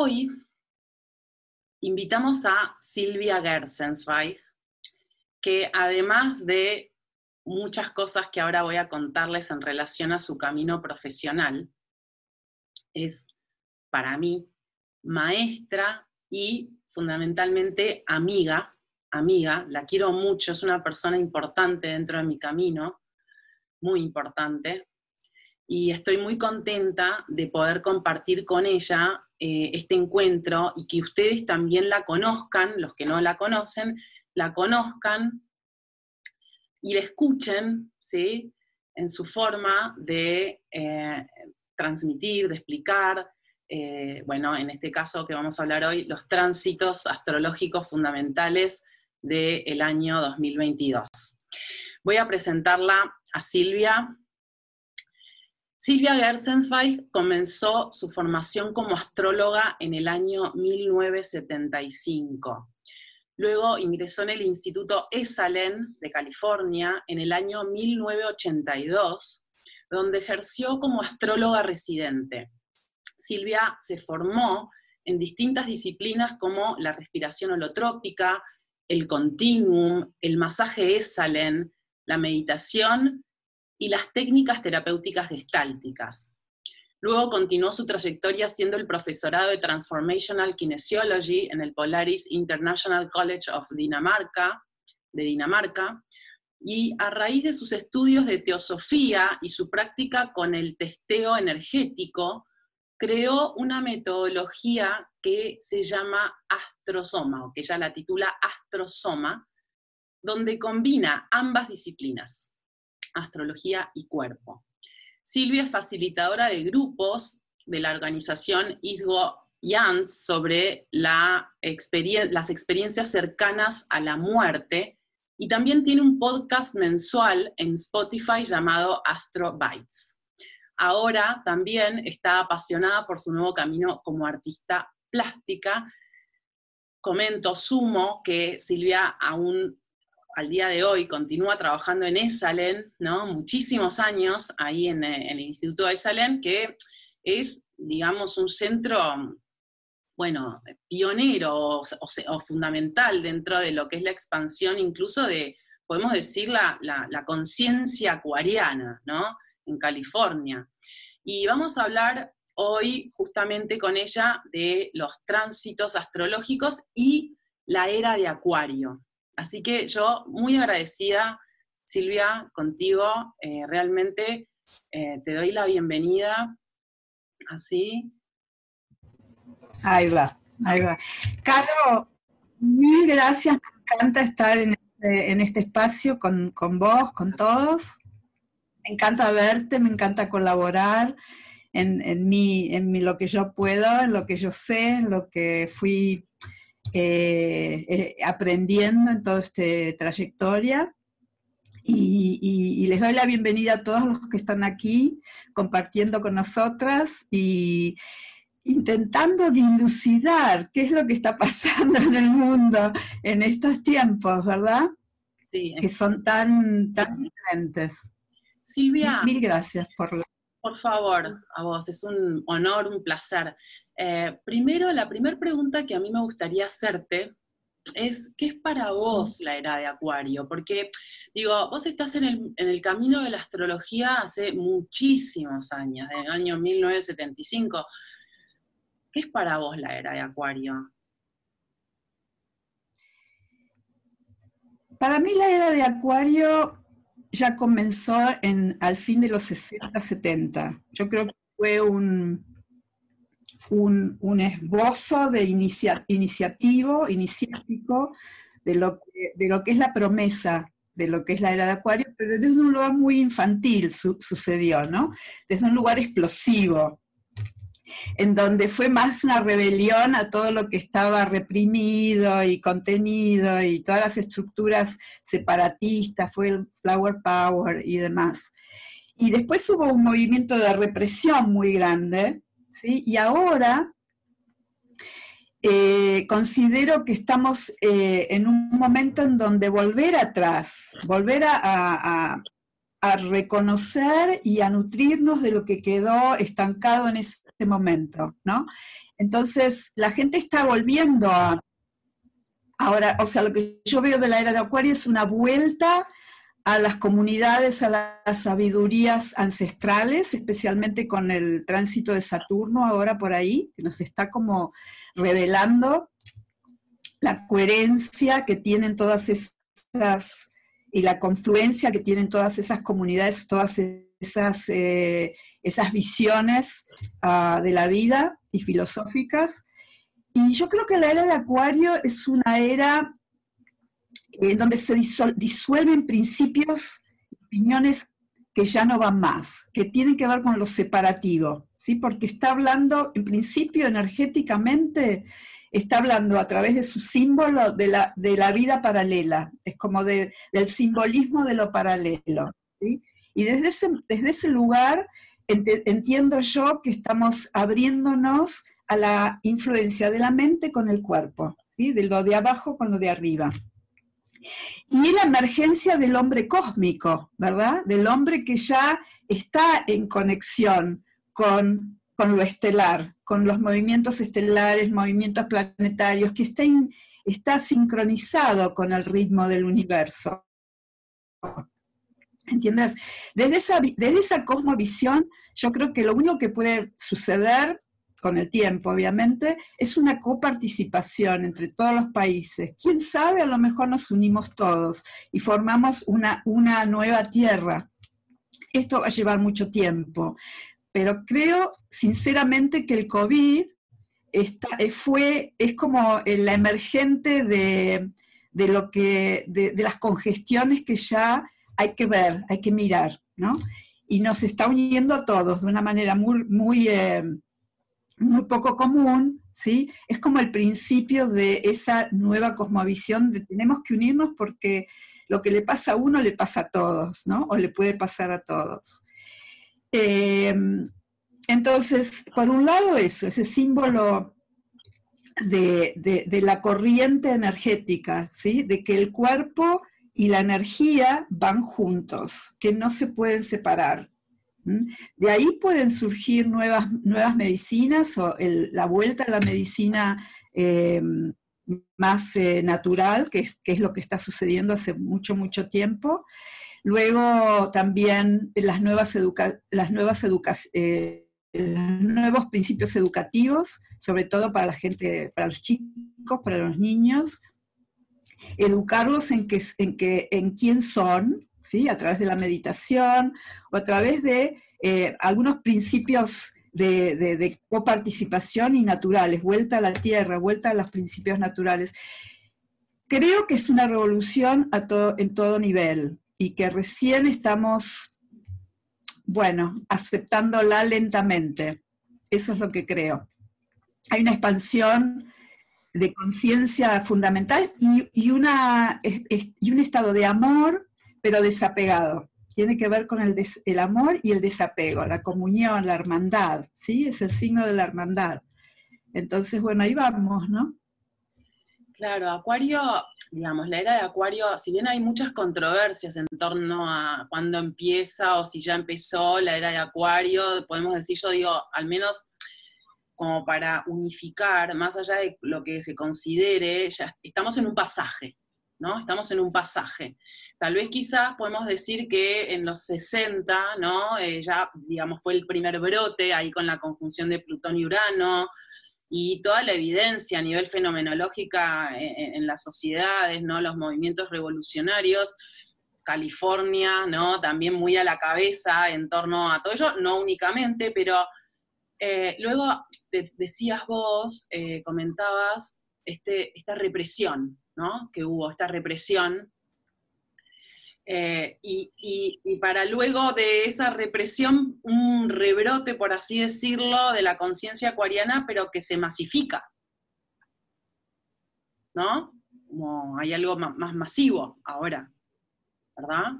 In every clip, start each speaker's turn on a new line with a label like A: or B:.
A: hoy invitamos a Silvia Gersensweig, que además de muchas cosas que ahora voy a contarles en relación a su camino profesional, es para mí maestra y fundamentalmente amiga, amiga, la quiero mucho, es una persona importante dentro de mi camino, muy importante, y estoy muy contenta de poder compartir con ella eh, este encuentro y que ustedes también la conozcan, los que no la conocen, la conozcan y la escuchen, ¿sí? En su forma de eh, transmitir, de explicar, eh, bueno, en este caso que vamos a hablar hoy, los tránsitos astrológicos fundamentales del año 2022. Voy a presentarla a Silvia. Silvia Gersensweig comenzó su formación como astróloga en el año 1975. Luego ingresó en el Instituto Esalen de California en el año 1982, donde ejerció como astróloga residente. Silvia se formó en distintas disciplinas como la respiración holotrópica, el continuum, el masaje Esalen, la meditación y las técnicas terapéuticas gestálticas. Luego continuó su trayectoria siendo el profesorado de Transformational Kinesiology en el Polaris International College of Dinamarca, de Dinamarca, y a raíz de sus estudios de teosofía y su práctica con el testeo energético, creó una metodología que se llama Astrosoma, o que ella la titula Astrosoma, donde combina ambas disciplinas, astrología y cuerpo. Silvia es facilitadora de grupos de la organización ISGO Jans sobre las experiencias cercanas a la muerte y también tiene un podcast mensual en Spotify llamado Astro Bites. Ahora también está apasionada por su nuevo camino como artista plástica. Comento, sumo, que Silvia aún al día de hoy continúa trabajando en Esalen, ¿no? Muchísimos años ahí en, eh, el Instituto Esalen, que es, digamos, un centro, bueno, pionero o, fundamental dentro de lo que es la expansión incluso de, podemos decir, la, la conciencia acuariana, ¿no? En California. Y vamos a hablar hoy justamente con ella de los tránsitos astrológicos y la era de Acuario. Así que yo muy agradecida, Silvia, contigo, eh, realmente eh, te doy la bienvenida. Así.
B: Ahí va, ahí va. Caro, mil gracias, me encanta estar en este, este espacio con, vos, con todos. Me encanta verte, me encanta colaborar en, en, en lo que yo puedo, en lo que yo sé, en lo que fui eh, eh, aprendiendo en toda esta trayectoria. Y, les doy la bienvenida a todos los que están aquí compartiendo con nosotras y intentando dilucidar qué es lo que está pasando en el mundo en estos tiempos, ¿verdad? Sí. Que son tan, tan diferentes.
A: Silvia.
B: Mil gracias por...
A: Por favor, a vos, es un honor, un placer. Eh, primero, la primera pregunta que a mí me gustaría hacerte es, ¿qué es para vos la era de Acuario? Porque, digo, vos estás en el, camino de la astrología hace muchísimos años, desde el año 1975. ¿Qué es para vos la era de Acuario?
B: Para mí la era de Acuario ya comenzó en, al fin de los 60, 70. Yo creo que fue un, un, esbozo de iniciativo, iniciático, de lo, que, de lo que es la promesa de lo que es la era de Acuario, pero desde un lugar muy infantil sucedió, ¿no? Desde un lugar explosivo, en donde fue más una rebelión a todo lo que estaba reprimido y contenido y todas las estructuras separatistas, fue el Flower Power y demás. Y después hubo un movimiento de represión muy grande, y ahora eh, considero que estamos eh, en un momento en donde volver atrás, volver a, reconocer y a nutrirnos de lo que quedó estancado en esa momento, ¿no? Entonces, la gente está volviendo a... Ahora, o sea, lo que yo veo de la era de Acuario es una vuelta a las comunidades, a las sabidurías ancestrales, especialmente con el tránsito de Saturno ahora por ahí, que nos está como revelando la coherencia que tienen todas esas, y la confluencia que tienen todas esas comunidades, todas esas, eh, esas visiones ah, de la vida y filosóficas. Y yo creo que la era de Acuario es una era en donde se disuelven principios opiniones que ya no van más, que tienen que ver con lo separativo, ¿sí? porque está hablando, en principio, energéticamente, está hablando a través de su símbolo de la, de la vida paralela, es como del simbolismo de lo paralelo. Y desde ese, desde ese lugar entiendo yo que estamos abriéndonos a la influencia de la mente con el cuerpo, ¿sí? de lo de abajo con lo de arriba. Y la emergencia del hombre cósmico, ¿verdad? Del hombre que ya está en conexión con, con lo estelar, con los movimientos estelares, movimientos planetarios, que está, está sincronizado con el ritmo del universo. ¿Entiendes? Desde esa, desde esa cosmovisión, yo creo que lo único que puede suceder con el tiempo, obviamente, es una coparticipación entre todos los países. ¿Quién sabe? A lo mejor nos unimos todos y formamos una, una nueva tierra. Esto va a llevar mucho tiempo, pero creo sinceramente que el COVID está, eh, fue, es como la emergente de, de lo que, de, las congestiones que ya hay que ver, hay que mirar, ¿no? Y nos está uniendo a todos de una manera muy, muy eh, muy poco común, ¿sí? Es como el principio de esa nueva cosmovisión de tenemos que unirnos porque lo que le pasa a uno le pasa a todos, ¿no? O le puede pasar a todos. Eh, entonces, por un lado eso, ese símbolo de, de, la corriente energética, ¿sí? De que el cuerpo y la energía van juntos, que no se pueden separar. De ahí pueden surgir nuevas, nuevas medicinas o la vuelta a la medicina eh, más eh, natural, que es, que es, lo que está sucediendo hace mucho, mucho tiempo. Luego también las nuevas, las nuevas eh, los nuevos principios educativos, sobre todo para la gente, para los chicos, para los niños, educarlos en, que, en, que, en quién son, a través de la meditación o a través de eh, algunos principios de, coparticipación y naturales, vuelta a la tierra, vuelta a los principios naturales. Creo que es una revolución a en todo nivel y que recién estamos, bueno, aceptándola lentamente. Eso es lo que creo. Hay una expansión de conciencia fundamental y, una, y un estado de amor pero desapegado. Tiene que ver con el, el, amor y el desapego, la comunión, la hermandad, ¿sí? Es el signo de la hermandad. Entonces, bueno, ahí vamos, ¿no?
A: Claro, Acuario, digamos, la era de Acuario, si bien hay muchas controversias en torno a cuándo empieza o si ya empezó la era de Acuario, podemos decir, yo digo, al menos como para unificar, más allá de lo que se considere, ya estamos en un pasaje, ¿no? Estamos en un pasaje. Tal vez quizás podemos decir que en los 60, ¿no? Eh, ya, digamos, fue el primer brote ahí con la conjunción de Plutón y Urano, y toda la evidencia a nivel fenomenológica en, las sociedades, ¿no? Los movimientos revolucionarios, California, ¿no? También muy a la cabeza en torno a todo ello, no únicamente, pero eh, luego decías vos, eh, comentabas este, esta represión, ¿no? Que hubo, esta represión eh, y, para luego de esa represión, un rebrote, por así decirlo, de la conciencia acuariana, pero que se masifica. ¿No? Como hay algo más masivo ahora, ¿verdad?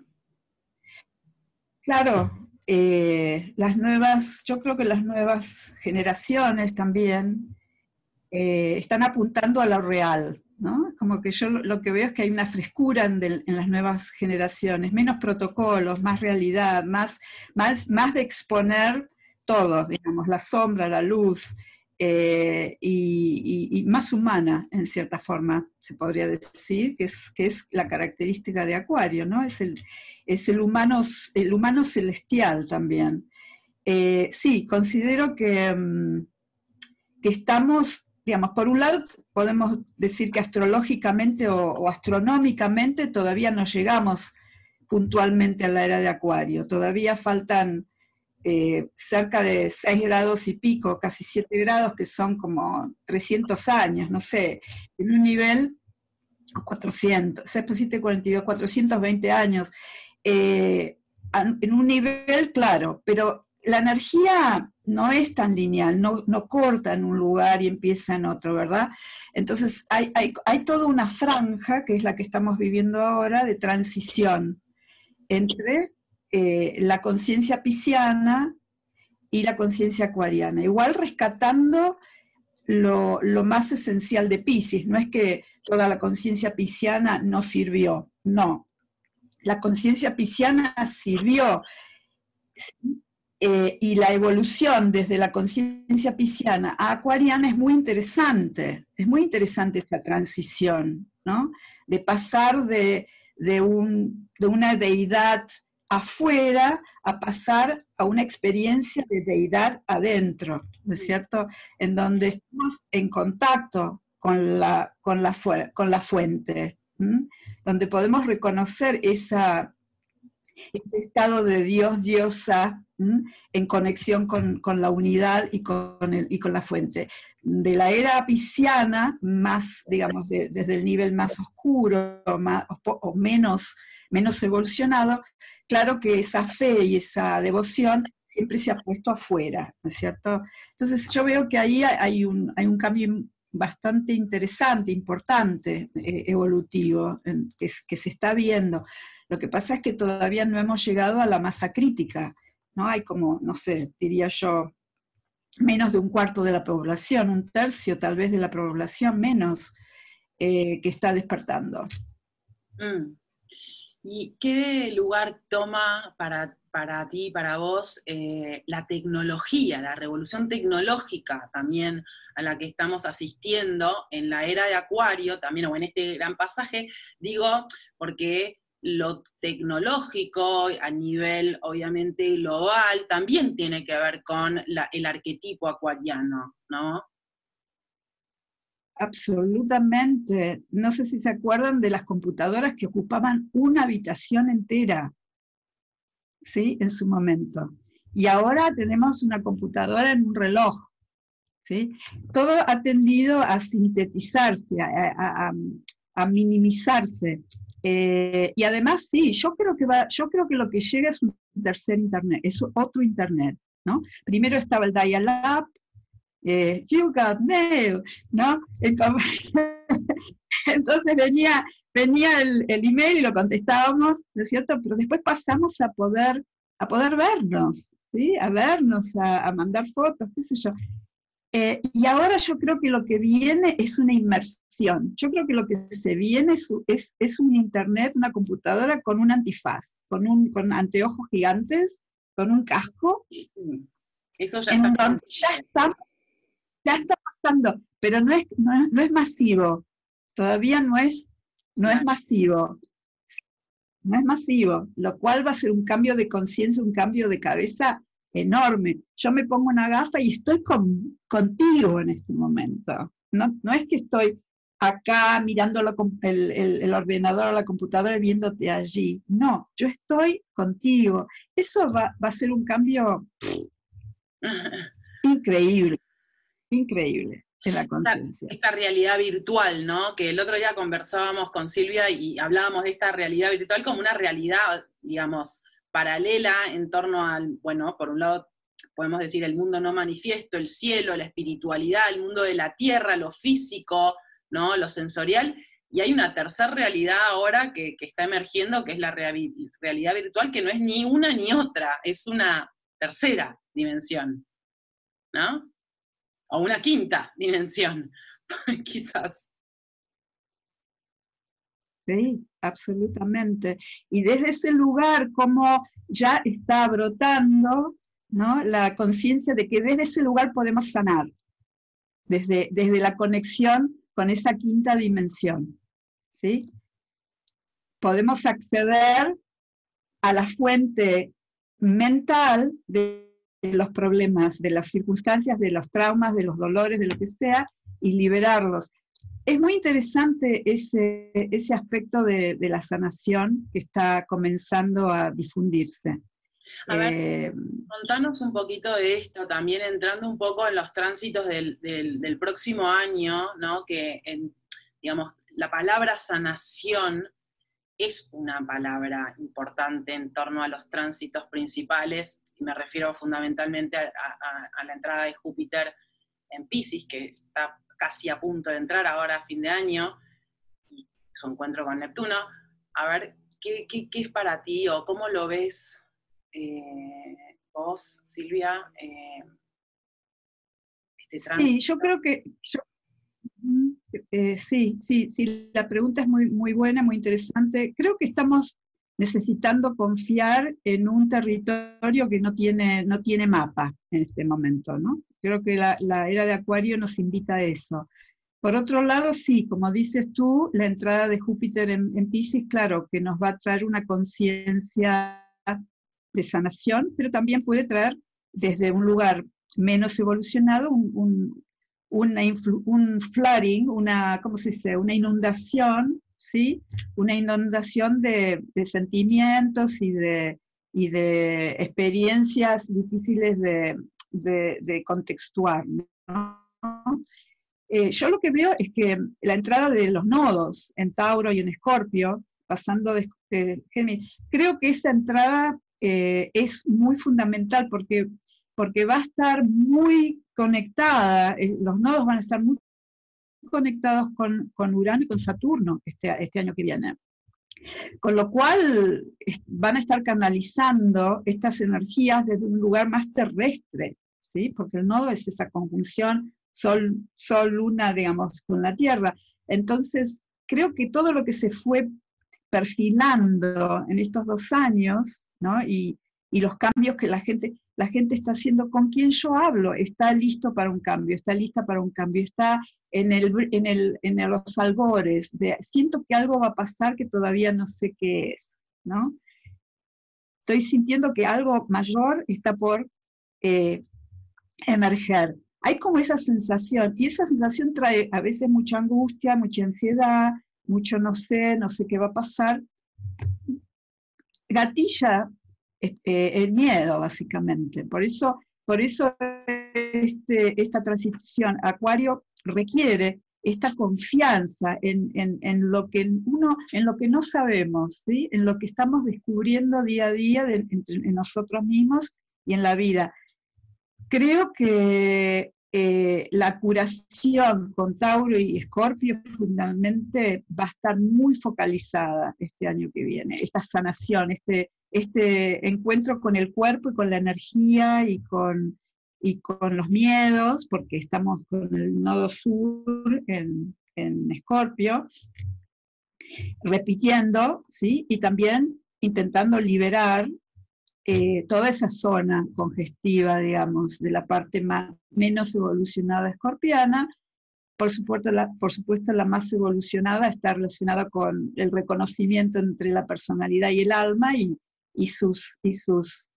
B: Claro, eh, las nuevas, yo creo que las nuevas generaciones también eh, están apuntando a lo real. Como que yo lo que veo es que hay una frescura en, las nuevas generaciones, menos protocolos, más realidad, más, más, más de exponer todos, digamos, la sombra, la luz, eh, y, más humana, en cierta forma, se podría decir, que es, que es la característica de Acuario, ¿no? Es el, es el, humano, el humano celestial también. Eh, sí, considero que, mm, que, estamos, digamos, por un lado podemos decir que astrológicamente o astronómicamente todavía no llegamos puntualmente a la era de Acuario, todavía faltan eh, cerca de 6 grados y pico, casi 7 grados, que son como 300 años, no sé, en un nivel 400, 6 42, 420 años, eh, en un nivel claro, pero la energía no es tan lineal, no, no, corta en un lugar y empieza en otro, ¿verdad? Entonces hay, hay, hay toda una franja, que es la que estamos viviendo ahora, de transición entre eh, la conciencia pisciana y la conciencia acuariana, igual rescatando lo, más esencial de Pisces, no es que toda la conciencia pisciana no sirvió, no, la conciencia pisciana sirvió. Eh, y la evolución desde la conciencia pisciana a acuariana es muy interesante, es muy interesante esta transición, ¿no? De pasar de, de, un, de una deidad afuera a pasar a una experiencia de deidad adentro, ¿no es cierto? En donde estamos en contacto con la, con la, con la fuente, donde podemos reconocer esa, ese estado de Dios, diosa, en conexión con, la unidad y con, el, y con la fuente. De la era pisciana, más, digamos, desde el nivel más oscuro más, o menos, menos evolucionado, claro que esa fe y esa devoción siempre se ha puesto afuera, ¿no es cierto? Entonces yo veo que ahí hay un, hay un cambio bastante interesante, importante, eh, evolutivo, que, se está viendo. Lo que pasa es que todavía no hemos llegado a la masa crítica, ¿no? Hay como, no sé, diría yo, menos de un cuarto de la población, un tercio tal vez de la población menos, eh, que está despertando.
A: Mm. ¿Y qué lugar toma para, para ti, para vos, eh, la tecnología, la revolución tecnológica también a la que estamos asistiendo en la era de Acuario, también o en este gran pasaje? Digo, porque lo tecnológico a nivel obviamente global también tiene que ver con el arquetipo acuariano, ¿no?
B: Absolutamente. No sé si se acuerdan de las computadoras que ocupaban una habitación entera, ¿sí? En su momento. Y ahora tenemos una computadora en un reloj, ¿sí? Todo ha tendido a sintetizarse, a, minimizarse. Eh, y además, sí, yo creo, que va, yo creo que lo que llega es un tercer Internet, es otro Internet, ¿no? Primero estaba el dial-up, eh, you got mail, ¿no? Entonces venía, venía el, el, email y lo contestábamos, ¿no es cierto? Pero después pasamos a poder, a poder vernos, ¿sí? A vernos, a, mandar fotos, qué sé yo. Eh, y ahora yo creo que lo que viene es una inmersión. Yo creo que lo que se viene es, es, es un internet, una computadora con un antifaz, con, un, con anteojos gigantes, con un casco. Eso ya, está. ya estamos ya está pasando, pero no es, no es, masivo, todavía no es, no es masivo, no es masivo, lo cual va a ser un cambio de conciencia, un cambio de cabeza enorme. Yo me pongo una gafa y estoy con, contigo en este momento. No, no es que estoy acá mirando el, el, ordenador o la computadora y viéndote allí. No, yo estoy contigo. Eso va, va a ser un cambio increíble increíble en la conciencia.
A: Esta, realidad virtual, ¿no? Que el otro día conversábamos con Silvia y hablábamos de esta realidad virtual como una realidad, digamos, paralela en torno al, bueno, por un lado podemos decir el mundo no manifiesto, el cielo, la espiritualidad, el mundo de la tierra, lo físico, ¿no? Lo sensorial. Y hay una tercera realidad ahora que, que está emergiendo, que es la realidad virtual, que no es ni una ni otra, es una tercera dimensión. ¿No? O una quinta dimensión, quizás.
B: Sí, absolutamente. Y desde ese lugar, como ya está brotando ¿no? La conciencia de que desde ese lugar podemos sanar, desde, desde la conexión con esa quinta dimensión, ¿sí? Podemos acceder a la fuente mental de los problemas, de las circunstancias, de los traumas, de los dolores, de lo que sea, y liberarlos. Es muy interesante ese, ese aspecto de, la sanación que está comenzando a difundirse.
A: A ver, eh, contanos un poquito de esto, también entrando un poco en los tránsitos del, del, próximo año, ¿no? Que, en, digamos, la palabra sanación es una palabra importante en torno a los tránsitos principales, me refiero fundamentalmente a, la entrada de Júpiter en Pisces, que está casi a punto de entrar ahora a fin de año, y su encuentro con Neptuno. A ver, ¿qué, es para ti o cómo lo ves eh, vos, Silvia? Eh,
B: este sí, yo creo que eh, sí, sí, sí, la pregunta es muy, muy buena, muy interesante. Creo que estamos necesitando confiar en un territorio que no tiene, no tiene mapa en este momento, ¿no? Creo que la, era de Acuario nos invita a eso. Por otro lado, sí, como dices tú, la entrada de Júpiter en, en Pisces, claro, que nos va a traer una conciencia de sanación, pero también puede traer desde un lugar menos evolucionado un, un flooding, una, ¿cómo se dice? Una inundación, ¿sí? Una inundación de, sentimientos y de, de experiencias difíciles de, de, contextuar, eh, yo lo que veo es que la entrada de los nodos en Tauro y en Escorpio, pasando de, Géminis, creo que esa entrada eh, es muy fundamental porque, porque va a estar muy conectada, eh, los nodos van a estar muy conectados con, con Urano y con Saturno este, este año que viene. Con lo cual van a estar canalizando estas energías desde un lugar más terrestre, ¿sí? Porque el nodo es esa conjunción sol, sol, luna, digamos, con la Tierra. Entonces, creo que todo lo que se fue perfilando en estos dos años, ¿no? Y, y los cambios que la gente, la gente está haciendo con quien yo hablo, está listo para un cambio, está lista para un cambio, está en, los albores, siento que algo va a pasar que todavía no sé qué es, ¿no? Estoy sintiendo que algo mayor está por eh, emerger. Hay como esa sensación, y esa sensación trae a veces mucha angustia, mucha ansiedad, mucho no sé, no sé qué va a pasar. Gatilla este, el miedo, básicamente. Por eso, por eso este, esta transición Acuario requiere esta confianza en, lo que uno, en lo que no sabemos, ¿sí? en lo que estamos descubriendo día a día en nosotros mismos y en la vida. Creo que eh, la curación con Tauro y Escorpio fundamentalmente va a estar muy focalizada este año que viene, esta sanación, este, este encuentro con el cuerpo y con la energía y con, y con los miedos, porque estamos con el nodo sur en, en Escorpio, repitiendo, ¿sí? Y también intentando liberar eh, toda esa zona congestiva, digamos, de la parte más, menos evolucionada escorpiana. Por supuesto, la, por supuesto, la más evolucionada está relacionada con el reconocimiento entre la personalidad y el alma y, y sus, y sus,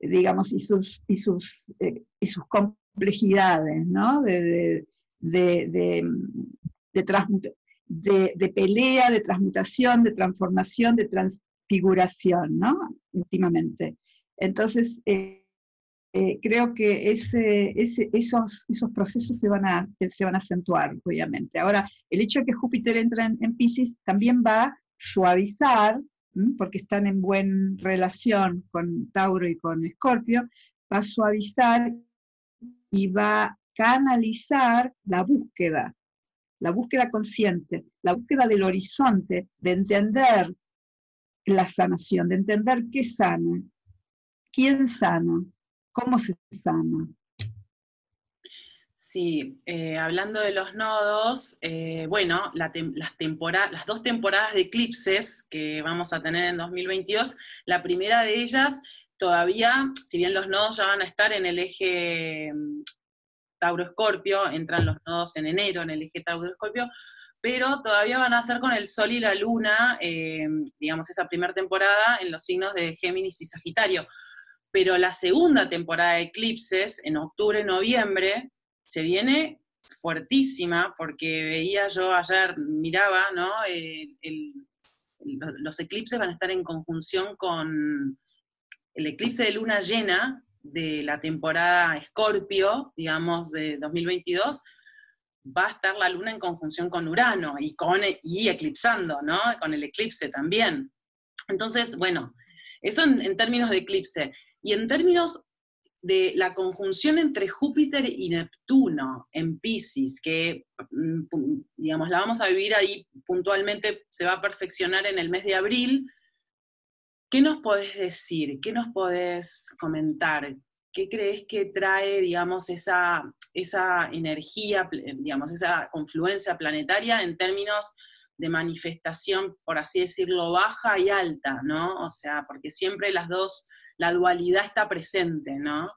B: digamos, y sus, y sus, eh, y sus complejidades, ¿no? De, de, de, de, pelea, de transmutación, de transformación, de transfiguración, ¿no? Últimamente. Entonces, eh, eh, creo que ese, ese, esos, esos procesos se van, a, se van a acentuar, obviamente. Ahora, el hecho de que Júpiter entre en, en Pisces también va a suavizar porque están en buena relación con Tauro y con Escorpio, va a suavizar y va a canalizar la búsqueda, la búsqueda consciente, la búsqueda del horizonte, de entender la sanación, de entender qué sana, quién sana, cómo se sana.
A: Sí, eh, hablando de los nodos, eh, bueno, las, las dos temporadas de eclipses que vamos a tener en 2022, la primera de ellas todavía, si bien los nodos ya van a estar en el eje mm, Tauro-Escorpio, entran los nodos en enero en el eje Tauro-Escorpio, pero todavía van a ser con el Sol y la Luna, eh, digamos, esa primera temporada en los signos de Géminis y Sagitario. Pero la segunda temporada de eclipses, en octubre, noviembre, se viene fuertísima, porque veía yo ayer, miraba, ¿no? los eclipses van a estar en conjunción con el eclipse de luna llena de la temporada Escorpio, digamos, de 2022, va a estar la luna en conjunción con Urano y, con, y eclipsando, ¿no? Con el eclipse también. Entonces, bueno, eso en, términos de eclipse. Y en términos de la conjunción entre Júpiter y Neptuno en Pisces, que, mm, digamos, la vamos a vivir ahí puntualmente, se va a perfeccionar en el mes de abril. ¿Qué nos podés decir? ¿Qué nos podés comentar? ¿Qué crees que trae, digamos, esa, esa energía, digamos, esa confluencia planetaria en términos de manifestación, por así decirlo, baja y alta, ¿no? O sea, porque siempre las dos, la dualidad está presente, ¿no?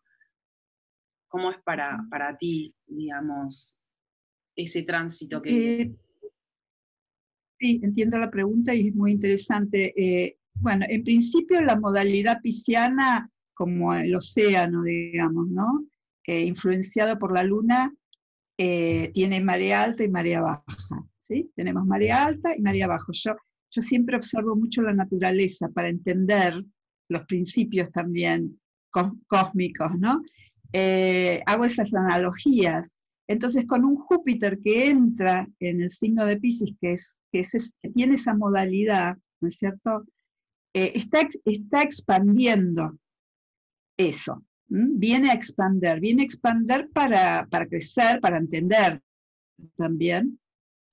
A: ¿Cómo es para, para ti, digamos, ese tránsito que...
B: Eh, sí, entiendo la pregunta y es muy interesante. Eh, bueno, en principio la modalidad pisciana como el océano, digamos, ¿no? Eh, influenciado por la luna, tiene marea alta y marea baja, ¿sí? Tenemos marea alta y marea baja. Yo, yo siempre observo mucho la naturaleza para entender los principios también cósmicos, ¿no? Eh, hago esas analogías. Entonces, con un Júpiter que entra en el signo de Pisces, que, es, que, tiene esa modalidad, ¿no es cierto? está, está expandiendo eso. Viene a expander, viene a expander para, crecer, para entender también.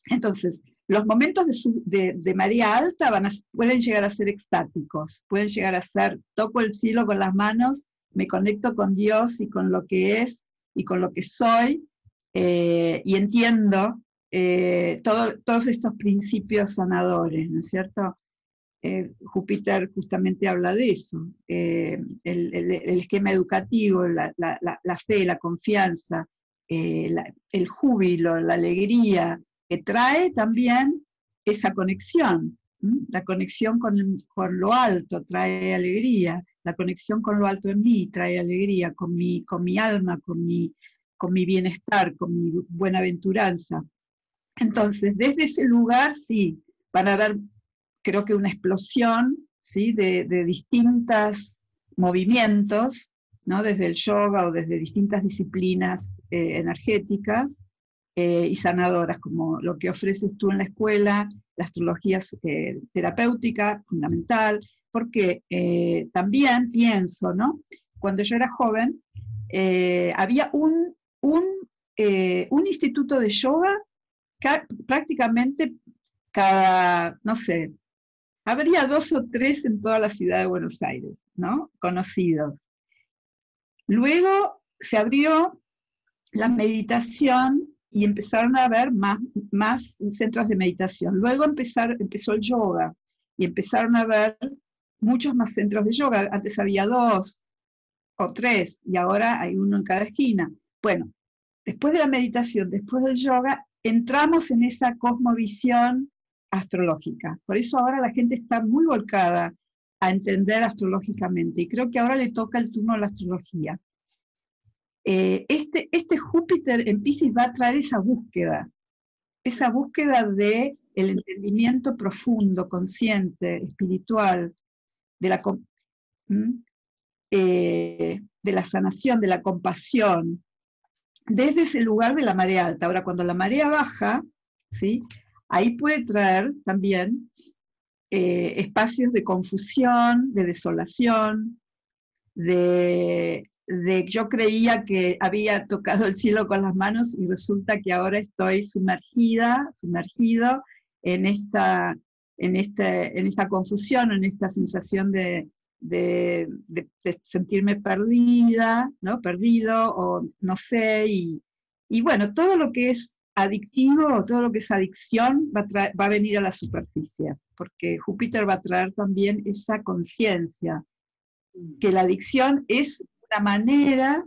B: Entonces, los momentos de, María Alta van a, pueden llegar a ser extáticos, pueden llegar a ser, toco el cielo con las manos, me conecto con Dios y con lo que es y con lo que soy, eh, y entiendo eh, todos estos principios sanadores, ¿no es cierto? Eh, Júpiter justamente habla de eso, el, esquema educativo, la, fe, la confianza, el júbilo, la alegría, trae también esa conexión, la conexión con, lo alto trae alegría, la conexión con lo alto en mí trae alegría, con mi, con mi alma, con mi, con mi bienestar, con mi buenaventuranza. Entonces, desde ese lugar, sí, van a haber creo que una explosión ¿sí? de, distintos movimientos, ¿no? desde el yoga o desde distintas disciplinas eh, energéticas eh, y sanadoras, como lo que ofreces tú en la escuela, la astrología eh, terapéutica, fundamental, porque también pienso, ¿no? cuando yo era joven, había un, un, un instituto de yoga prácticamente cada, no sé, habría dos o tres en toda la ciudad de Buenos Aires, ¿no? Conocidos. Luego se abrió la meditación y empezaron a haber más, más centros de meditación. Luego empezar, empezó el yoga y empezaron a haber muchos más centros de yoga. Antes había dos o tres y ahora hay uno en cada esquina. Bueno, después de la meditación, después del yoga, entramos en esa cosmovisión astrológica. Por eso ahora la gente está muy volcada a entender astrológicamente y creo que ahora le toca el turno a la astrología. Eh, este, este Júpiter en Pisces va a traer esa búsqueda, esa búsqueda de el entendimiento profundo, consciente, espiritual, de la, eh, de la sanación, de la compasión, desde ese lugar de la marea alta. Ahora, cuando la marea baja, ¿sí? ahí puede traer también eh, espacios de confusión, de desolación, de, yo creía que había tocado el cielo con las manos y resulta que ahora estoy sumergida, sumergido en esta, en este, en esta confusión, en esta sensación de, de, sentirme perdida, ¿no? Perdido o no sé, y, y bueno, todo lo que es adictivo o todo lo que es adicción va a, va a venir a la superficie, porque Júpiter va a traer también esa conciencia que la adicción es una manera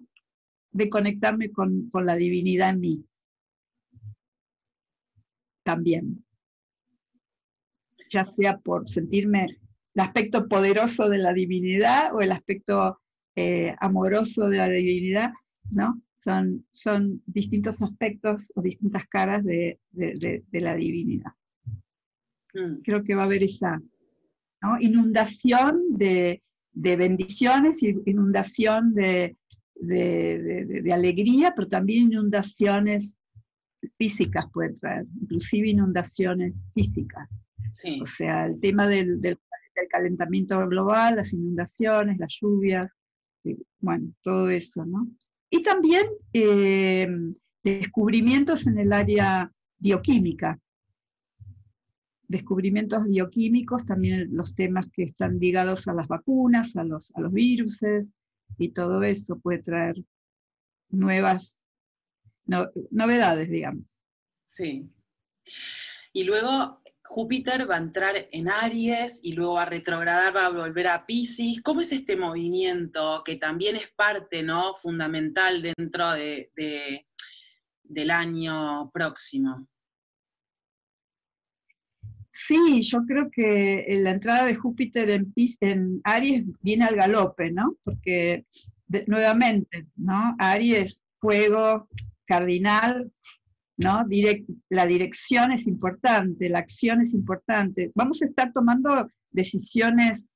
B: de conectarme con, con la divinidad en mí. También. Ya sea por sentirme el aspecto poderoso de la divinidad o el aspecto eh, amoroso de la divinidad, ¿no? Son, son distintos aspectos o distintas caras de, la divinidad. Mm. Creo que va a haber esa inundación de, bendiciones, inundación de, alegría, pero también inundaciones físicas puede traer, inclusive inundaciones físicas. O sea, el tema del, calentamiento global, las inundaciones, las lluvias, bueno, todo eso, ¿no? Y también eh, descubrimientos en el área bioquímica. Descubrimientos bioquímicos, también los temas que están ligados a las vacunas, a los, a los virus, y todo eso puede traer nuevas novedades, digamos.
A: Sí. Y luego Júpiter va a entrar en Aries y luego va a retrogradar, va a volver a Pisces. ¿Cómo es este movimiento que también es parte ¿no? fundamental dentro de, del año próximo?
B: Sí, yo creo que la entrada de Júpiter en, Aries viene al galope, ¿no? Porque nuevamente, ¿no? Aries, fuego, cardinal, ¿no? la dirección es importante, la acción es importante. Vamos a estar tomando decisiones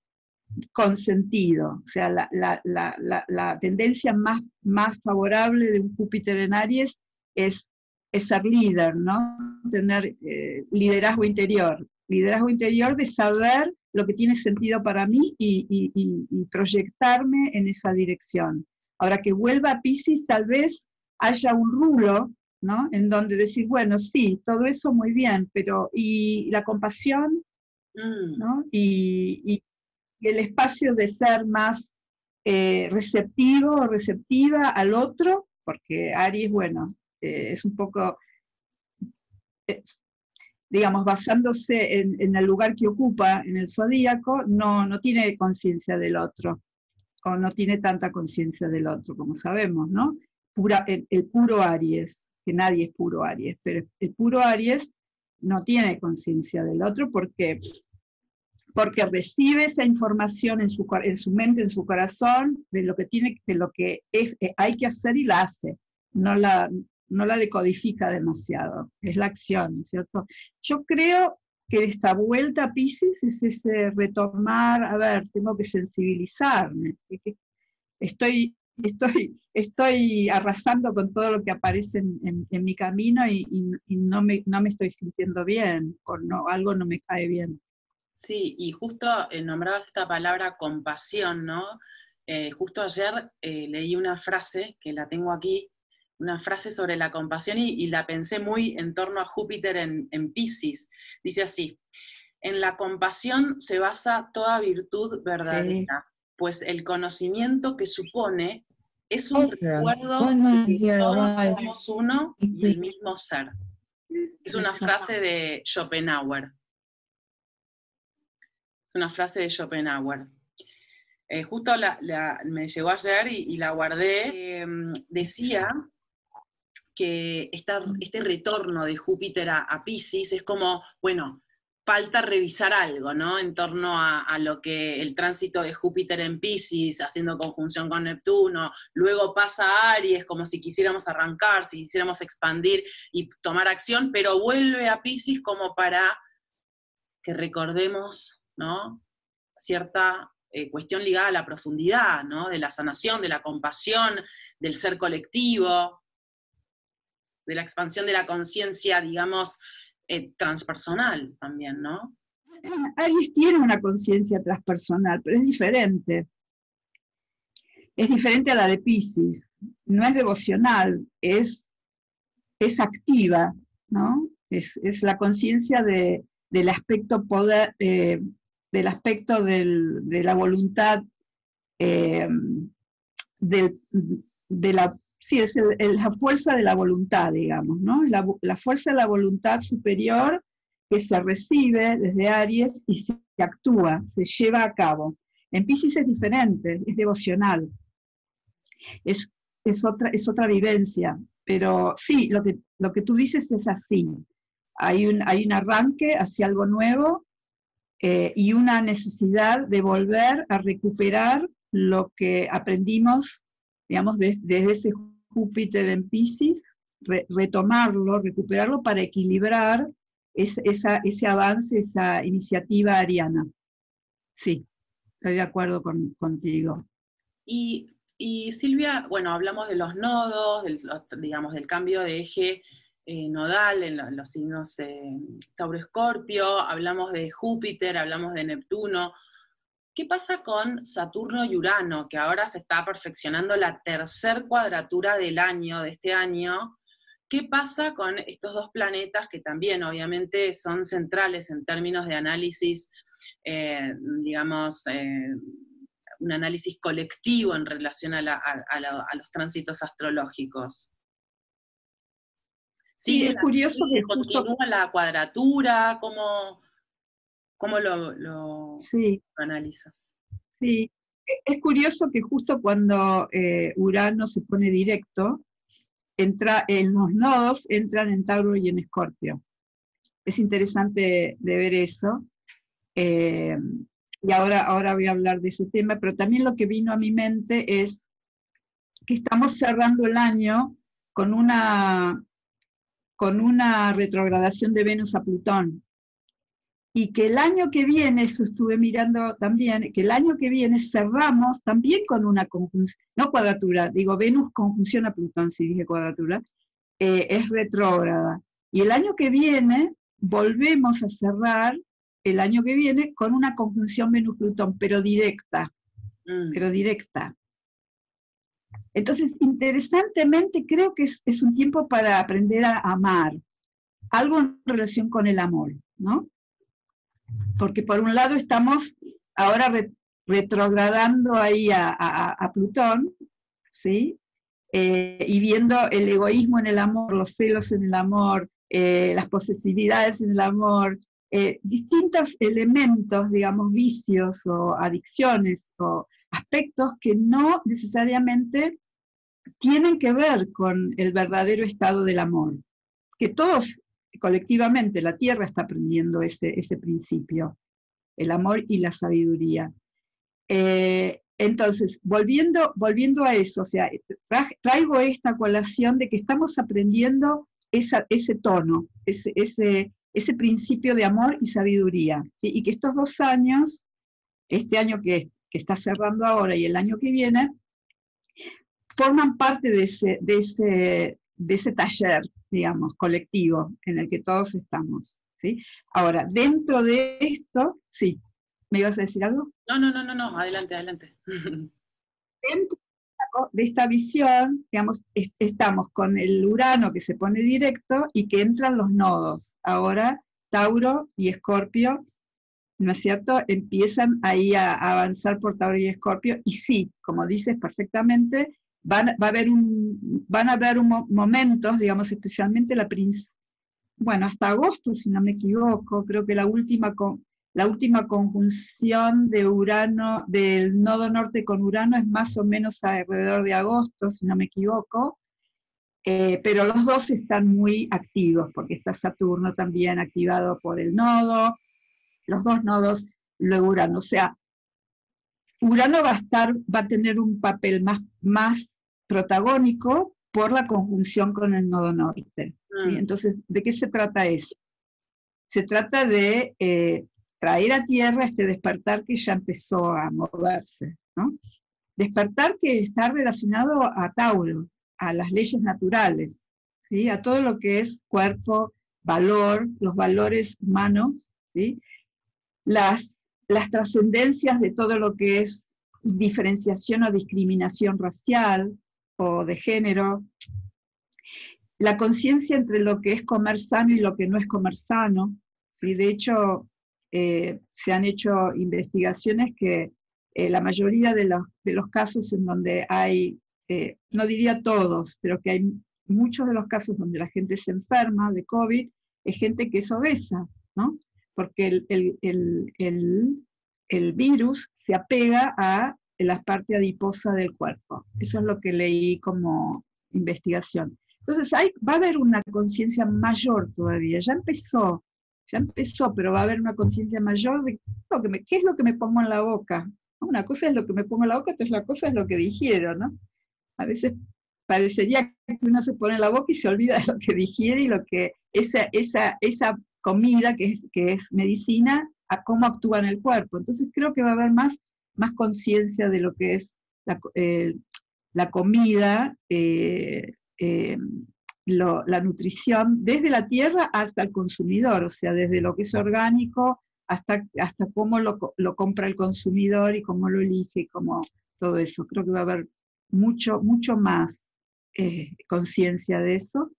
B: con sentido, o sea, la, tendencia más, más favorable de un Júpiter en Aries es, ser líder, ¿no? Tener eh, liderazgo interior, liderazgo interior de saber lo que tiene sentido para mí y, y proyectarme en esa dirección. Ahora que vuelva a Pisces, tal vez haya un rulo ¿no? En donde decir, bueno, sí, todo eso muy bien, pero ¿y la compasión? Mm. ¿no? Y, el espacio de ser más eh, receptivo o receptiva al otro, porque Aries, bueno, eh, es un poco, eh, digamos, basándose en, el lugar que ocupa en el zodíaco, no, no tiene conciencia del otro, o no tiene tanta conciencia del otro, como sabemos, ¿no? El puro Aries que nadie es puro Aries, pero el puro Aries no tiene conciencia del otro porque, porque recibe esa información en su, en su mente, en su corazón, de lo que, tiene, de lo que eh, hay que hacer y la hace, no la, no la decodifica demasiado, es la acción, ¿cierto? Yo creo que esta vuelta a Pisces es ese retomar, a ver, tengo que sensibilizarme, estoy estoy, estoy arrasando con todo lo que aparece en, mi camino y, no, me, no, me, estoy sintiendo bien, o no, algo no me cae bien.
A: Sí, y justo eh, nombrabas esta palabra compasión, ¿no? Eh, justo ayer eh, leí una frase, que la tengo aquí, una frase sobre la compasión y, la pensé muy en torno a Júpiter en, en Pisces. Dice así, en la compasión se basa toda virtud verdadera, pues el conocimiento que supone es un recuerdo de que todos somos uno y el mismo ser. Es una frase de Schopenhauer. Es una frase de Schopenhauer. Eh, justo me llegó ayer y, la guardé. Em, decía que este retorno de Júpiter a, a Pisces es como, bueno, falta revisar algo, ¿no? En torno a, lo que el tránsito de Júpiter en Pisces, haciendo conjunción con Neptuno, luego pasa a Aries, como si quisiéramos arrancar, si quisiéramos expandir y tomar acción, pero vuelve a Pisces como para que recordemos, ¿no? Cierta eh, cuestión ligada a la profundidad, ¿no? De la sanación, de la compasión, del ser colectivo, de la expansión de la conciencia, digamos, eh, transpersonal también, ¿no?
B: Aries tiene una conciencia transpersonal, pero es diferente. Es diferente a la de Pisces. No es devocional, es, es activa, ¿no? Es, la conciencia de, del aspecto poder, eh, del aspecto de la voluntad, eh, de la sí, es la fuerza de la voluntad, digamos, ¿no? La, fuerza de la voluntad superior que se recibe desde Aries y se actúa, se lleva a cabo. En Pisces es diferente, es devocional. Es, es, otra, es otra vivencia. Pero sí, lo que, lo que tú dices es así. Hay un, hay un arranque hacia algo nuevo eh, y una necesidad de volver a recuperar lo que aprendimos, digamos, desde, ese Júpiter en Pisces, retomarlo, recuperarlo para equilibrar esa, ese avance, esa iniciativa ariana. Sí, estoy de acuerdo contigo.
A: Y, Silvia, bueno, hablamos de los nodos, digamos, del cambio de eje eh, nodal en, los signos eh, Tauro-Escorpio, hablamos de Júpiter, hablamos de Neptuno. ¿Qué pasa con Saturno y Urano, que ahora se está perfeccionando la tercer cuadratura del año, de este año? ¿Qué pasa con estos dos planetas que también obviamente son centrales en términos de análisis, eh, digamos, un análisis colectivo en relación a los tránsitos astrológicos?
B: Sí, es curioso que
A: continúa la cuadratura, ¿cómo, cómo lo, analizas?
B: Sí, es curioso que justo cuando eh, Urano se pone directo, entra en los nodos entran en Tauro y en Escorpio. Es interesante de ver eso. Eh, y ahora, ahora voy a hablar de ese tema, pero también lo que vino a mi mente es que estamos cerrando el año con una con una retrogradación de Venus a Plutón. Y que el año que viene, eso estuve mirando también, que el año que viene cerramos también con una conjunción, no cuadratura, digo Venus conjunción a Plutón, si dije cuadratura, eh, es retrógrada. Y el año que viene volvemos a cerrar el año que viene con una conjunción Venus-Plutón, pero directa, mm. pero directa. Entonces, interesantemente, creo que es, un tiempo para aprender a amar, algo en relación con el amor, ¿no? Porque por un lado estamos ahora retrogradando ahí a, Plutón, ¿sí? Eh, y viendo el egoísmo en el amor, los celos en el amor, eh, las posesividades en el amor, eh, distintos elementos, digamos, vicios o adicciones o aspectos que no necesariamente tienen que ver con el verdadero estado del amor, que todos colectivamente, la Tierra está aprendiendo ese, ese principio, el amor y la sabiduría. Eh, entonces, volviendo, volviendo a eso, o sea, traigo esta colación de que estamos aprendiendo ese tono, ese, ese, ese, principio de amor y sabiduría, y que estos dos años, este año que, que está cerrando ahora y el año que viene, forman parte de ese, de ese, de ese taller, digamos, colectivo en el que todos estamos. ¿sí? Ahora, dentro de esto, sí, ¿me ibas a decir algo?
A: No, no, no, no, no, adelante, adelante.
B: Dentro de esta visión, digamos, estamos con el Urano que se pone directo y que entran los nodos. Ahora, Tauro y Escorpio, ¿no es cierto? Empiezan ahí a, a avanzar por Tauro y Escorpio. Y sí, como dices perfectamente, van, va a haber un, van a haber momentos, digamos, especialmente la bueno, hasta agosto, si no me equivoco, creo que la última, la última conjunción de Urano, del nodo norte con Urano es más o menos alrededor de agosto, si no me equivoco, eh, pero los dos están muy activos, porque está Saturno también activado por el nodo, los dos nodos, luego Urano, o sea, Urano va a estar, va a tener un papel más, más protagónico por la conjunción con el nodo norte. Mm. Entonces, ¿de qué se trata eso? Se trata de eh, traer a tierra este despertar que ya empezó a moverse, ¿no? Despertar que está relacionado a Tauro, a las leyes naturales, ¿sí? a todo lo que es cuerpo, valor, los valores humanos, ¿sí? las, las trascendencias de todo lo que es diferenciación o discriminación racial, de género, la conciencia entre lo que es comer sano y lo que no es comer sano. ¿sí? De hecho, eh, se han hecho investigaciones que eh, la mayoría de los, de los, casos en donde hay, eh, no diría todos, pero que hay muchos de los casos donde la gente se enferma de COVID, es gente que es obesa, ¿no? Porque el, el, el, el virus se apega a la parte adiposa del cuerpo. Eso es lo que leí como investigación. Entonces hay, va a haber una conciencia mayor todavía, ya empezó, ya empezó, pero va a haber una conciencia mayor de lo que me, qué es lo que me pongo en la boca. Una cosa es lo que me pongo en la boca, otra cosa es lo que digiero, ¿no? A veces parecería que uno se pone en la boca y se olvida de lo que digiere y lo que esa, esa, esa comida que es, que es medicina, a cómo actúa en el cuerpo. Entonces creo que va a haber más, más conciencia de lo que es la, eh, la comida, eh, eh, la nutrición, desde la tierra hasta el consumidor, o sea, desde lo que es orgánico hasta, hasta cómo lo, lo compra el consumidor y cómo lo elige, como todo eso. Creo que va a haber mucho, mucho más conciencia de eso.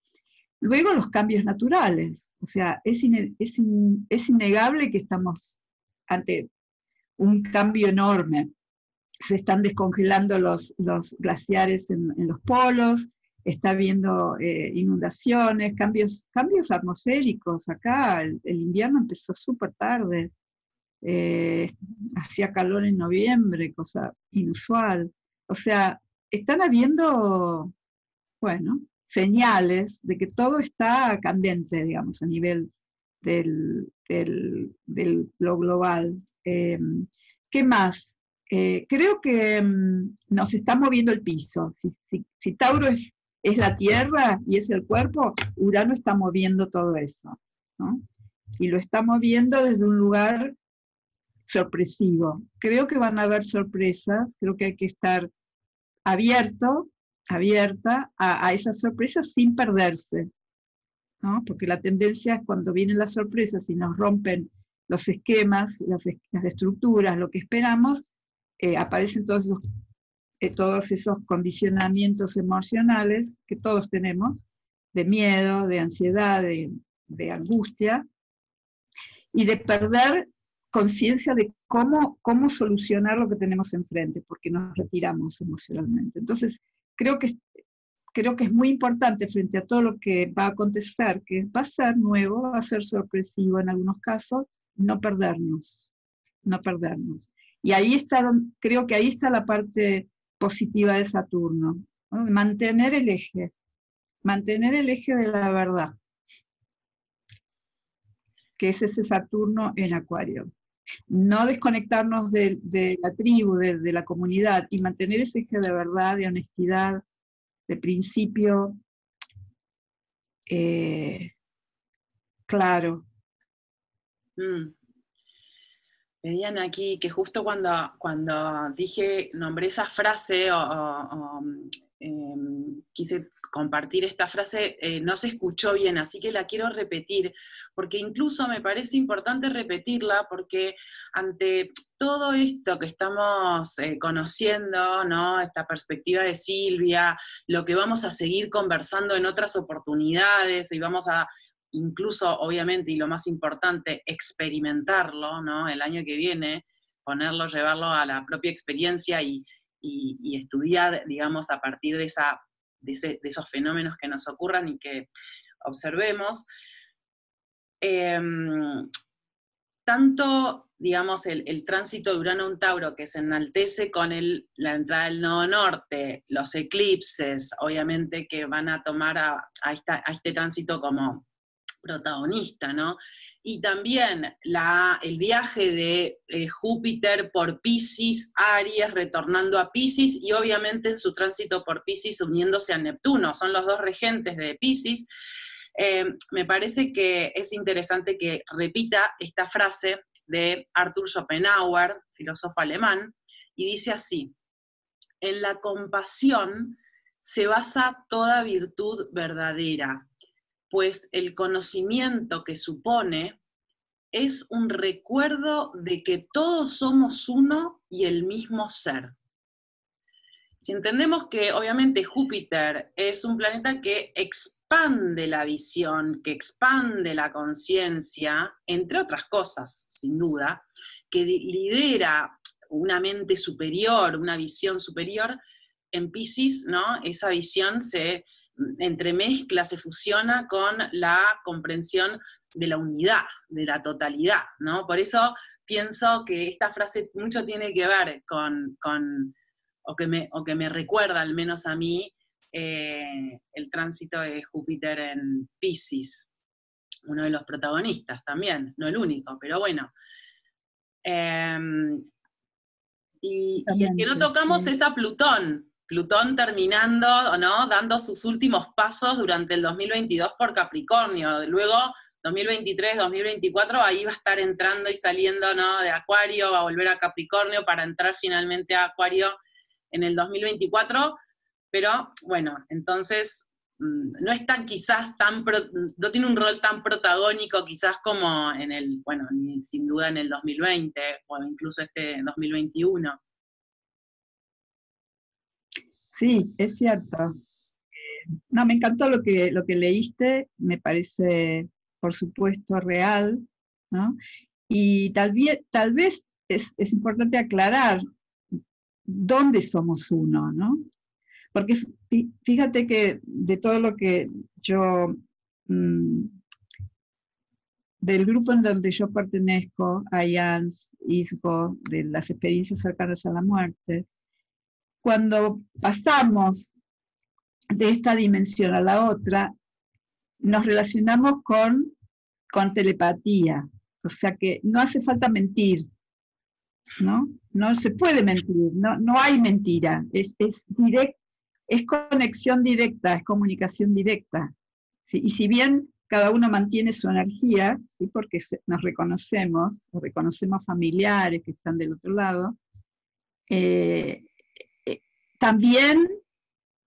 B: Luego los cambios naturales, o sea, es, es, es innegable que estamos ante un cambio enorme. Se están descongelando los, los glaciares en, los polos, está habiendo eh, inundaciones, cambios, cambios atmosféricos. Acá el, invierno empezó súper tarde, eh, hacía calor en noviembre, cosa inusual. O sea, están habiendo, bueno, señales de que todo está candente, digamos, a nivel del, lo global. Em, ¿Qué más? Eh, creo que em, nos está moviendo el piso. Si, Tauro es, es, la Tierra y es el cuerpo, Urano está moviendo todo eso. Y lo está moviendo desde un lugar sorpresivo. Creo que van a haber sorpresas, creo que hay que estar abierto abierta a, esas sorpresas sin perderse, ¿no? porque la tendencia es cuando vienen las sorpresas y nos rompen los esquemas, las, estructuras, lo que esperamos, eh, aparecen todos esos, eh, todos esos condicionamientos emocionales que todos tenemos, de miedo, de ansiedad, de, de angustia, y de perder conciencia de cómo, cómo solucionar lo que tenemos enfrente, porque nos retiramos emocionalmente. Entonces, creo que, creo que es muy importante frente a todo lo que va a acontecer, que va a ser nuevo, va a ser sorpresivo en algunos casos, no perdernos, no perdernos. Y ahí está, creo que ahí está la parte positiva de Saturno, mantener el eje, mantener el eje de la verdad, que es ese Saturno en Acuario. No desconectarnos de, la tribu, de, la comunidad y mantener ese eje de verdad, de honestidad, de principio eh, claro.
A: Mm. Veían aquí que justo cuando, cuando dije, nombré esa frase o, em, quise compartir esta frase eh, no se escuchó bien, así que la quiero repetir, porque incluso me parece importante repetirla, porque ante todo esto que estamos eh, conociendo, ¿no? esta perspectiva de Silvia, lo que vamos a seguir conversando en otras oportunidades y vamos a incluso, obviamente, y lo más importante, experimentarlo, ¿no? El año que viene, ponerlo, llevarlo a la propia experiencia y, y estudiar, digamos, a partir de esa de, esos fenómenos que nos ocurran y que observemos. Em, tanto, digamos, el, tránsito de Urano un Tauro que se enaltece con la entrada del nodo norte, los eclipses, obviamente que van a tomar a, a este tránsito como protagonista, ¿no? Y también el viaje de eh, Júpiter por Pisces, Aries, retornando a Pisces, y obviamente en su tránsito por Pisces uniéndose a Neptuno, son los dos regentes de Pisces. Eh, me parece que es interesante que repita esta frase de Arthur Schopenhauer, filósofo alemán, y dice así, en la compasión se basa toda virtud verdadera, pues el conocimiento que supone es un recuerdo de que todos somos uno y el mismo ser. Si entendemos que obviamente Júpiter es un planeta que expande la visión, que expande la conciencia, entre otras cosas, sin duda, que lidera una mente superior, una visión superior, en Pisces, ¿no? Esa visión se entremezcla, se fusiona con la comprensión de la unidad, de la totalidad, ¿no? Por eso pienso que esta frase mucho tiene que ver con, o, que me, o que me recuerda al menos a mí, eh, el tránsito de Júpiter en Pisces, uno de los protagonistas también, no el único, pero bueno. Em, y, el que no tocamos es a Plutón. Plutón terminando, ¿no? Dando sus últimos pasos durante el 2022 por Capricornio. Luego, 2023, 2024, ahí va a estar entrando y saliendo, ¿no? De Acuario, va a volver a Capricornio para entrar finalmente a Acuario en el 2024. Pero bueno, entonces mm, no es tan quizás tan, no tiene un rol tan protagónico quizás como en el, bueno, sin duda en el 2020 o incluso este 2021.
B: Sí, es cierto. No, me encantó lo que, lo que leíste, me parece, por supuesto, real, ¿no? Y tal vez, tal vez es, es importante aclarar dónde somos uno, ¿no? Porque fíjate que de todo lo que yo, mm, del grupo en donde yo pertenezco, IANS, ISGO, de las experiencias cercanas a la muerte, cuando pasamos de esta dimensión a la otra, nos relacionamos con, con telepatía. O sea que no hace falta mentir, ¿no? No se puede mentir, no, no hay mentira, es, es, es conexión directa, es comunicación directa. Y si bien cada uno mantiene su energía, ¿sí? porque nos reconocemos, reconocemos familiares que están del otro lado, eh, también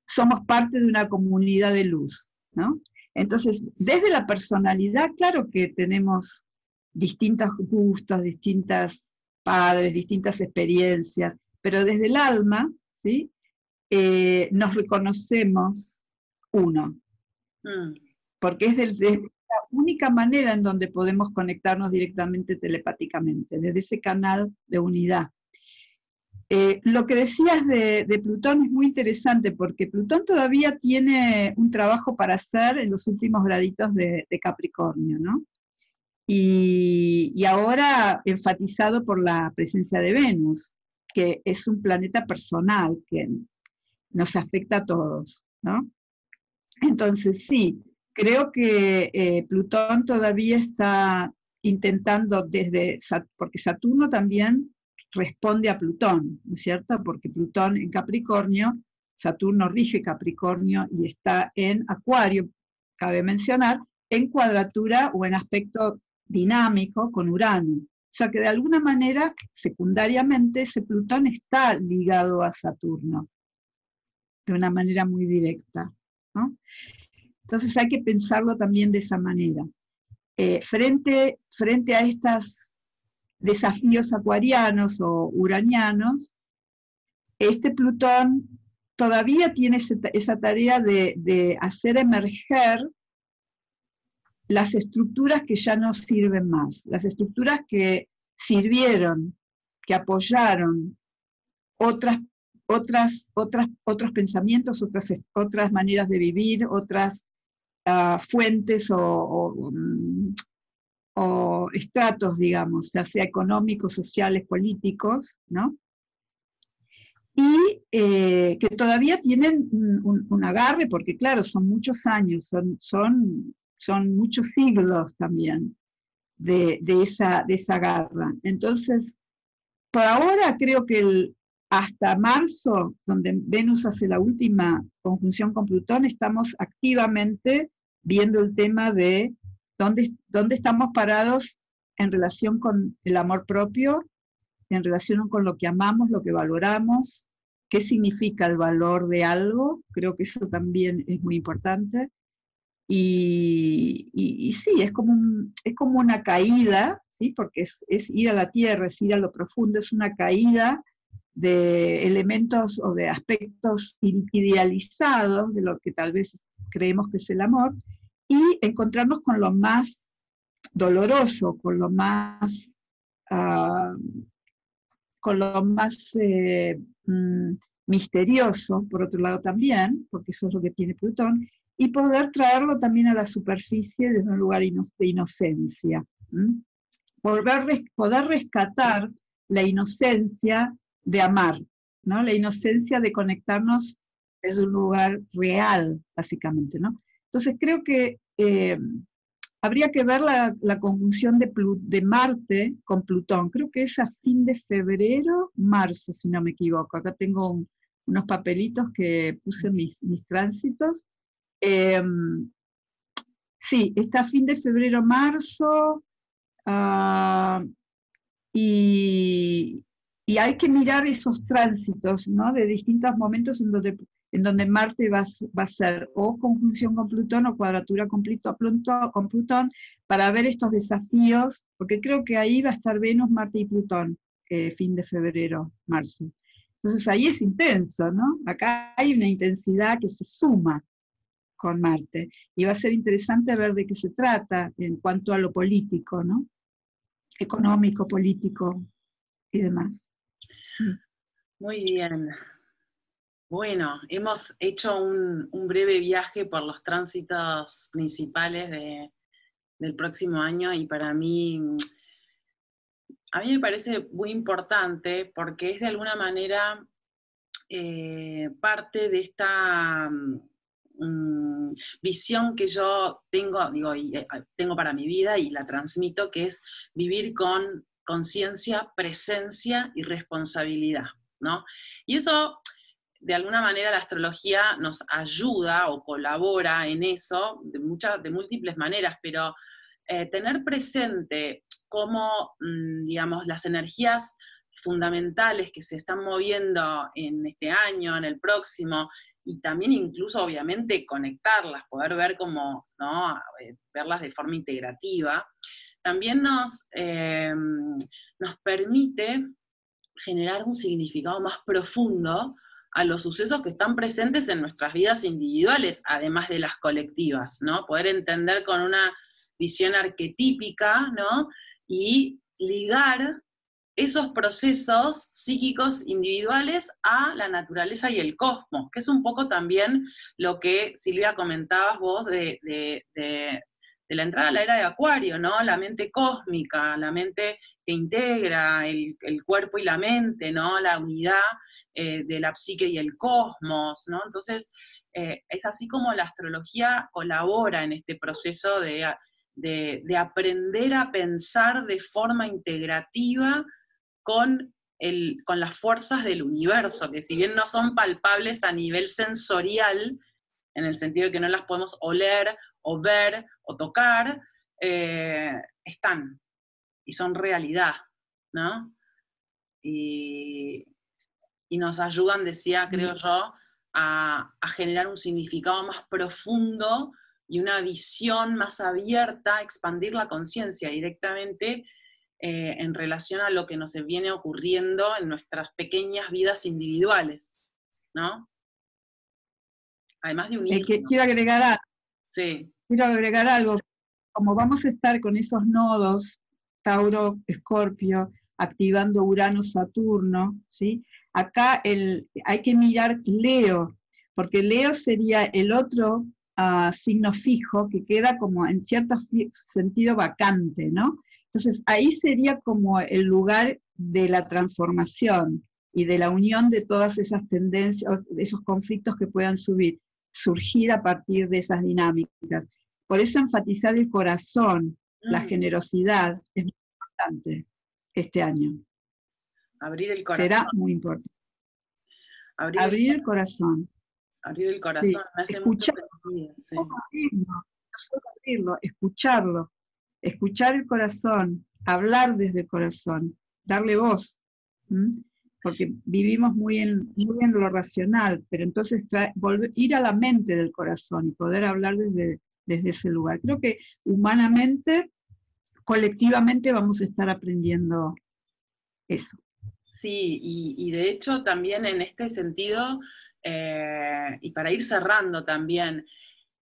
B: somos parte de una comunidad de luz, ¿no? Entonces, desde la personalidad, claro que tenemos distintos gustos, distintas padres, distintas experiencias, pero desde el alma, ¿sí? Eh, nos reconocemos uno. Mm. Porque es, la única manera en donde podemos conectarnos directamente telepáticamente, desde ese canal de unidad. Eh, lo que decías de, Plutón es muy interesante porque Plutón todavía tiene un trabajo para hacer en los últimos graditos de, Capricornio, ¿no? Y, ahora enfatizado por la presencia de Venus, que es un planeta personal, que nos afecta a todos, ¿no? Entonces, sí, creo que eh, Plutón todavía está intentando desde, porque Saturno también responde a Plutón, ¿no es cierto? Porque Plutón en Capricornio, Saturno rige Capricornio y está en Acuario, cabe mencionar, en cuadratura o en aspecto dinámico con Urano. O sea que de alguna manera, secundariamente, ese Plutón está ligado a Saturno de una manera muy directa. Entonces hay que pensarlo también de esa manera. Eh, frente, frente a estos desafíos acuarianos o uranianos, este Plutón todavía tiene esa tarea de, hacer emerger las estructuras que ya no sirven más, las estructuras que sirvieron, que apoyaron otras otras, otras, otros pensamientos, otras, otras maneras de vivir, otras ah, fuentes o, mm, o, estratos, digamos, ya sea económicos, sociales, políticos, ¿no? Y eh, que todavía tienen un, agarre, porque claro, son muchos años, son, son, son muchos siglos también de, de, esa, de esa garra. Entonces, por ahora creo que hasta marzo, donde Venus hace la última conjunción con Plutón, estamos activamente viendo el tema de dónde, dónde estamos parados en relación con el amor propio, en relación con lo que amamos, lo que valoramos, qué significa el valor de algo, creo que eso también es muy importante. Y, y, sí, es como, es como una caída, ¿sí? porque es, es ir a la tierra, es ir a lo profundo, es una caída de elementos o de aspectos idealizados de lo que tal vez creemos que es el amor encontrarnos con lo más doloroso, con lo más, ah, con lo más eh, mm, misterioso, por otro lado también, porque eso es lo que tiene Plutón, y poder traerlo también a la superficie desde un lugar de inocencia. poder, poder rescatar la inocencia de amar, ¿no? La inocencia de conectarnos desde un lugar real, básicamente, ¿no? Entonces creo que eh, habría que ver la, conjunción de, Marte con Plutón. Creo que es a fin de febrero, marzo, si no me equivoco. Acá tengo unos papelitos que puse mis, mis tránsitos. Em, sí, está a fin de febrero, marzo. Ah, y, y, hay que mirar esos tránsitos, ¿no? De distintos momentos en donde en donde Marte va, a ser o conjunción con Plutón o cuadratura con Plutón, para ver estos desafíos, porque creo que ahí va a estar Venus, Marte y Plutón, eh, fin de febrero, marzo. Entonces ahí es intenso, ¿no? Acá hay una intensidad que se suma con Marte. Y va a ser interesante ver de qué se trata en cuanto a lo político, ¿no? Económico, político y demás.
A: Muy bien. Bueno, hemos hecho un, breve viaje por los tránsitos principales del próximo año y para mí, a mí me parece muy importante porque es de alguna manera eh, parte de esta mm, visión que yo tengo, digo, eh, tengo para mi vida y la transmito, que es vivir con conciencia, presencia y responsabilidad, ¿no? Y eso de alguna manera la astrología nos ayuda o colabora en eso de, muchas, de múltiples maneras, pero eh, tener presente cómo, mm, digamos, las energías fundamentales que se están moviendo en este año, en el próximo, y también incluso obviamente conectarlas, poder ver cómo, ¿no? Eh, verlas de forma integrativa, también nos, eh, nos permite generar un significado más profundo a los sucesos que están presentes en nuestras vidas individuales, además de las colectivas, ¿no? Poder entender con una visión arquetípica, ¿no? Y ligar esos procesos psíquicos individuales a la naturaleza y el cosmos, que es un poco también lo que Silvia comentabas vos de, la entrada a la era de Acuario, ¿no? La mente cósmica, la mente que integra el, el cuerpo y la mente, ¿no? La unidad eh, de la psique y el cosmos, ¿no? Entonces, eh, es así como la astrología colabora en este proceso de, aprender a pensar de forma integrativa con, el, con las fuerzas del universo, que si bien no son palpables a nivel sensorial, en el sentido de que no las podemos oler o ver o tocar, eh, están y son realidad, ¿no? Y, y nos ayudan, decía, creo yo, a, generar un significado más profundo y una visión más abierta, expandir la conciencia directamente eh, en relación a lo que nos viene ocurriendo en nuestras pequeñas vidas individuales, ¿no? Además de unir.
B: Quiero agregar algo. Sí. Quiero agregar algo. Como vamos a estar con esos nodos, Tauro, Escorpio, activando Urano, Saturno, ¿sí? Acá el, hay que mirar Leo, porque Leo sería el otro ah, signo fijo que queda como en cierto sentido vacante, ¿no? Entonces ahí sería como el lugar de la transformación y de la unión de todas esas tendencias, esos conflictos que puedan subir, surgir a partir de esas dinámicas. Por eso enfatizar el corazón, la mm. generosidad, es muy importante este año.
A: Abrir el corazón.
B: Será muy importante. Abrir, el, corazón.
A: Abrir el corazón.
B: Escuchar, abrirlo, escucharlo. Escuchar el corazón, hablar desde el corazón, darle voz. Porque vivimos muy en, muy en lo racional, pero entonces ir a la mente del corazón y poder hablar desde, desde ese lugar. Creo que humanamente, colectivamente vamos a estar aprendiendo eso.
A: Sí, y, de hecho también en este sentido, eh, y para ir cerrando también,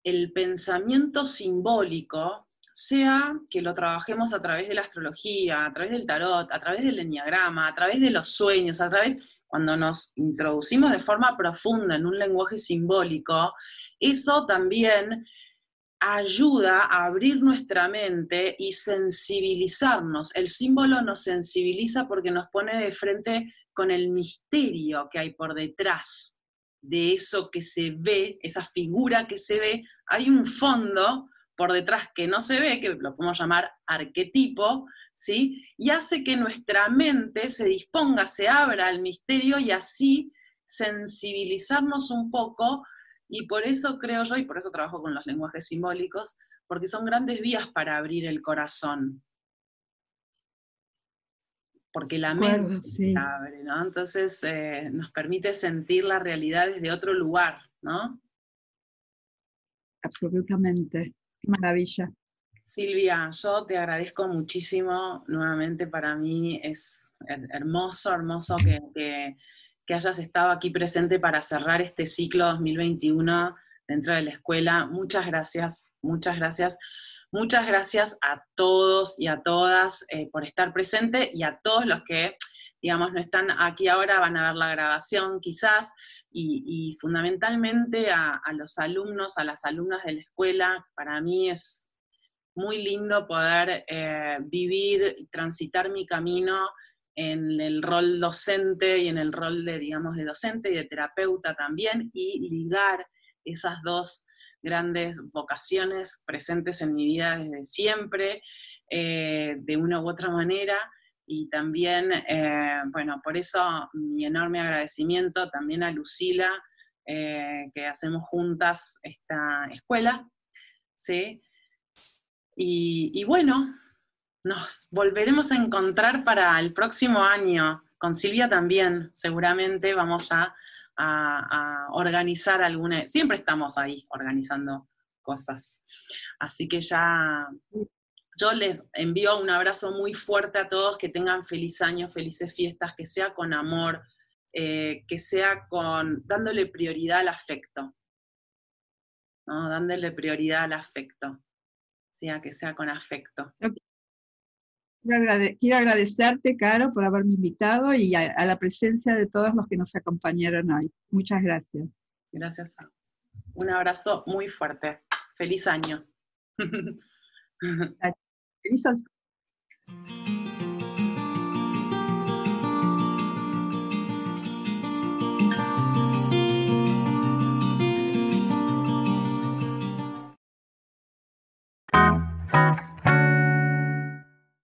A: el pensamiento simbólico, sea que lo trabajemos a través de la astrología, a través del tarot, a través del enneagrama, a través de los sueños, a través, cuando nos introducimos de forma profunda en un lenguaje simbólico, eso también ayuda a abrir nuestra mente y sensibilizarnos. El símbolo nos sensibiliza porque nos pone de frente con el misterio que hay por detrás de eso que se ve, esa figura que se ve. Hay un fondo por detrás que no se ve, que lo podemos llamar arquetipo, ¿sí? Y hace que nuestra mente se disponga, se abra al misterio y así sensibilizarnos un poco y por eso creo yo, y por eso trabajo con los lenguajes simbólicos, porque son grandes vías para abrir el corazón. Porque la mente se abre, ¿no? Entonces eh, nos permite sentir la realidad desde otro lugar, ¿no?
B: Absolutamente. Maravilla.
A: Silvia, yo te agradezco muchísimo. Nuevamente para mí es hermoso, hermoso que que hayas estado aquí presente para cerrar este ciclo 2021 dentro de la escuela. Muchas gracias, muchas gracias. Muchas gracias a todos y a todas eh, por estar presente y a todos los que, digamos, no están aquí ahora, van a ver la grabación quizás, y, fundamentalmente a, los alumnos, a las alumnas de la escuela. Para mí es muy lindo poder eh, vivir y transitar mi camino en el rol docente y en el rol de, digamos, de docente y de terapeuta también, y ligar esas dos grandes vocaciones presentes en mi vida desde siempre, eh, de una u otra manera. Y también, eh, bueno, por eso mi enorme agradecimiento también a Lucila, eh, que hacemos juntas esta escuela, ¿sí? Y, bueno, nos volveremos a encontrar para el próximo año. Con Silvia también, seguramente vamos a, organizar alguna, siempre estamos ahí organizando cosas. Así que ya yo les envío un abrazo muy fuerte a todos, que tengan feliz año, felices fiestas, que sea con amor, eh, que sea con dándole prioridad al afecto. ¿no? Dándole prioridad al afecto. Sea que sea con afecto.
B: Quiero, agradecerte, Caro, por haberme invitado y a, la presencia de todos los que nos acompañaron hoy. Muchas gracias.
A: Gracias. Un abrazo muy fuerte. Feliz año.
B: 嗯你想